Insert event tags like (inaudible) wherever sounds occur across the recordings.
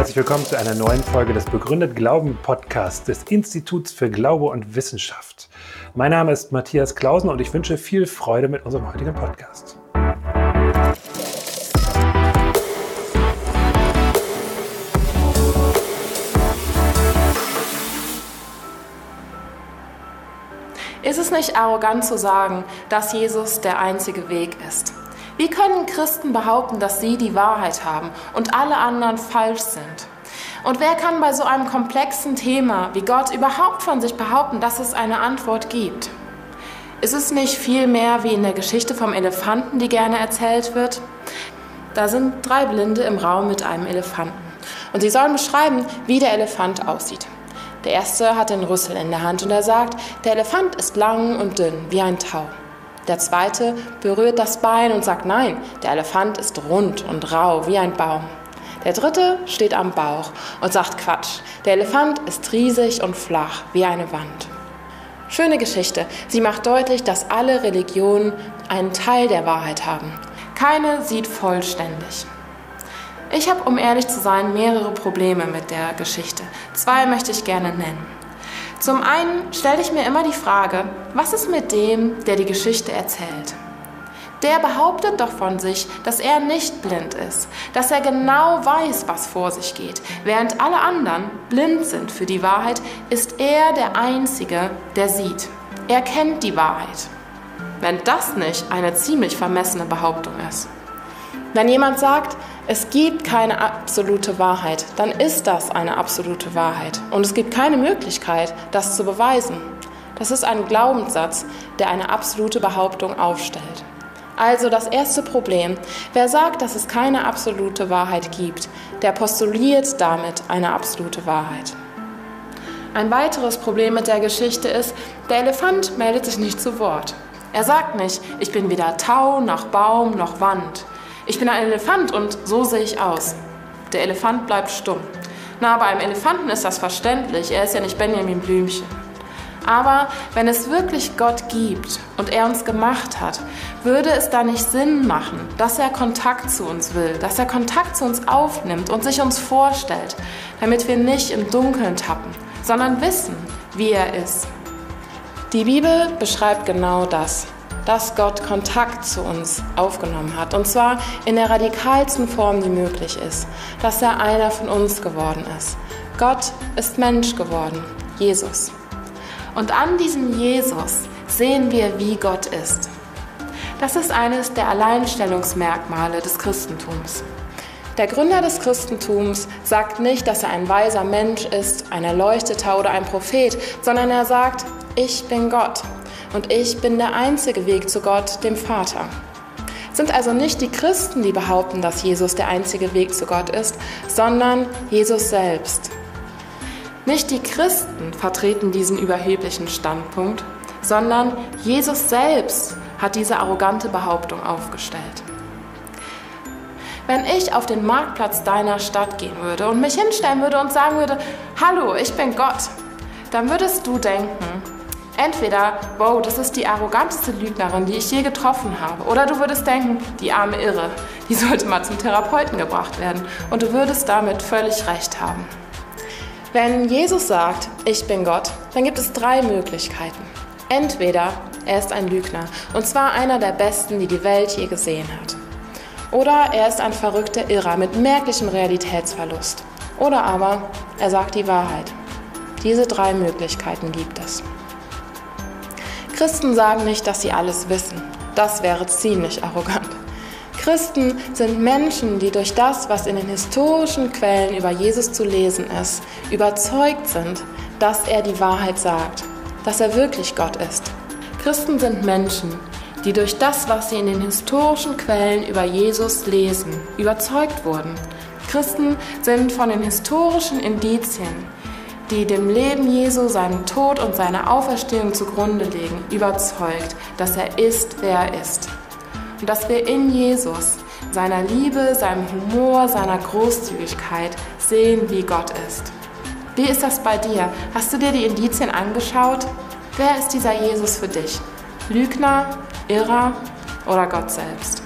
herzlich willkommen zu einer neuen Folge des Begründet Glauben Podcasts des Instituts für Glaube und Wissenschaft. Mein Name ist Matthias Klausen und ich wünsche viel Freude mit unserem heutigen Podcast. Ist es nicht arrogant zu sagen, dass Jesus der einzige Weg ist? Wie können Christen behaupten, dass sie die Wahrheit haben und alle anderen falsch sind? Und wer kann bei so einem komplexen Thema wie Gott überhaupt von sich behaupten, dass es eine Antwort gibt? Ist es nicht viel mehr wie in der Geschichte vom Elefanten, die gerne erzählt wird? Da sind drei Blinde im Raum mit einem Elefanten. Und sie sollen beschreiben, wie der Elefant aussieht. Der erste hat den Rüssel in der Hand und er sagt, der Elefant ist lang und dünn wie ein Tau. Der zweite berührt das Bein und sagt, nein, der Elefant ist rund und rau wie ein Baum. Der dritte steht am Bauch und sagt Quatsch. Der Elefant ist riesig und flach wie eine Wand. Schöne Geschichte. Sie macht deutlich, dass alle Religionen einen Teil der Wahrheit haben. Keine sieht vollständig. Ich habe, um ehrlich zu sein, mehrere Probleme mit der Geschichte. Zwei möchte ich gerne nennen. Zum einen stelle ich mir immer die Frage, was ist mit dem, der die Geschichte erzählt? Der behauptet doch von sich, dass er nicht blind ist, dass er genau weiß, was vor sich geht. Während alle anderen blind sind für die Wahrheit, ist er der Einzige, der sieht. Er kennt die Wahrheit. Wenn das nicht eine ziemlich vermessene Behauptung ist. Wenn jemand sagt, es gibt keine absolute Wahrheit, dann ist das eine absolute Wahrheit. Und es gibt keine Möglichkeit, das zu beweisen. Das ist ein Glaubenssatz, der eine absolute Behauptung aufstellt. Also das erste Problem. Wer sagt, dass es keine absolute Wahrheit gibt, der postuliert damit eine absolute Wahrheit. Ein weiteres Problem mit der Geschichte ist, der Elefant meldet sich nicht zu Wort. Er sagt nicht, ich bin weder Tau noch Baum noch Wand. Ich bin ein Elefant und so sehe ich aus. Der Elefant bleibt stumm. Na, bei einem Elefanten ist das verständlich. Er ist ja nicht Benjamin Blümchen. Aber wenn es wirklich Gott gibt und er uns gemacht hat, würde es da nicht Sinn machen, dass er Kontakt zu uns will, dass er Kontakt zu uns aufnimmt und sich uns vorstellt, damit wir nicht im Dunkeln tappen, sondern wissen, wie er ist. Die Bibel beschreibt genau das dass Gott Kontakt zu uns aufgenommen hat. Und zwar in der radikalsten Form, die möglich ist. Dass er einer von uns geworden ist. Gott ist Mensch geworden, Jesus. Und an diesem Jesus sehen wir, wie Gott ist. Das ist eines der Alleinstellungsmerkmale des Christentums. Der Gründer des Christentums sagt nicht, dass er ein weiser Mensch ist, ein Erleuchteter oder ein Prophet, sondern er sagt, ich bin Gott und ich bin der einzige Weg zu Gott, dem Vater. Es sind also nicht die Christen, die behaupten, dass Jesus der einzige Weg zu Gott ist, sondern Jesus selbst. Nicht die Christen vertreten diesen überheblichen Standpunkt, sondern Jesus selbst hat diese arrogante Behauptung aufgestellt. Wenn ich auf den Marktplatz deiner Stadt gehen würde und mich hinstellen würde und sagen würde, hallo, ich bin Gott, dann würdest du denken, Entweder, wow, das ist die arroganteste Lügnerin, die ich je getroffen habe. Oder du würdest denken, die arme Irre, die (laughs) sollte mal zum Therapeuten gebracht werden. Und du würdest damit völlig recht haben. Wenn Jesus sagt, ich bin Gott, dann gibt es drei Möglichkeiten. Entweder er ist ein Lügner, und zwar einer der besten, die die Welt je gesehen hat. Oder er ist ein verrückter Irrer mit merklichem Realitätsverlust. Oder aber er sagt die Wahrheit. Diese drei Möglichkeiten gibt es. Christen sagen nicht, dass sie alles wissen. Das wäre ziemlich arrogant. Christen sind Menschen, die durch das, was in den historischen Quellen über Jesus zu lesen ist, überzeugt sind, dass er die Wahrheit sagt, dass er wirklich Gott ist. Christen sind Menschen, die durch das, was sie in den historischen Quellen über Jesus lesen, überzeugt wurden. Christen sind von den historischen Indizien, die dem Leben Jesu, seinen Tod und seine Auferstehung zugrunde legen, überzeugt, dass er ist, wer er ist. Und dass wir in Jesus, seiner Liebe, seinem Humor, seiner Großzügigkeit sehen, wie Gott ist. Wie ist das bei dir? Hast du dir die Indizien angeschaut? Wer ist dieser Jesus für dich? Lügner, Irrer oder Gott selbst?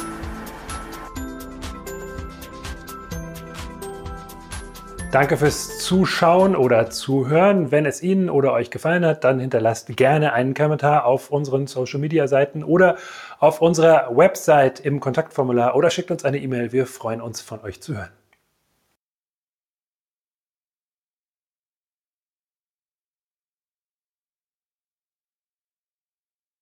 Danke fürs Zuschauen oder Zuhören. Wenn es Ihnen oder euch gefallen hat, dann hinterlasst gerne einen Kommentar auf unseren Social Media Seiten oder auf unserer Website im Kontaktformular oder schickt uns eine E-Mail. Wir freuen uns von euch zu hören.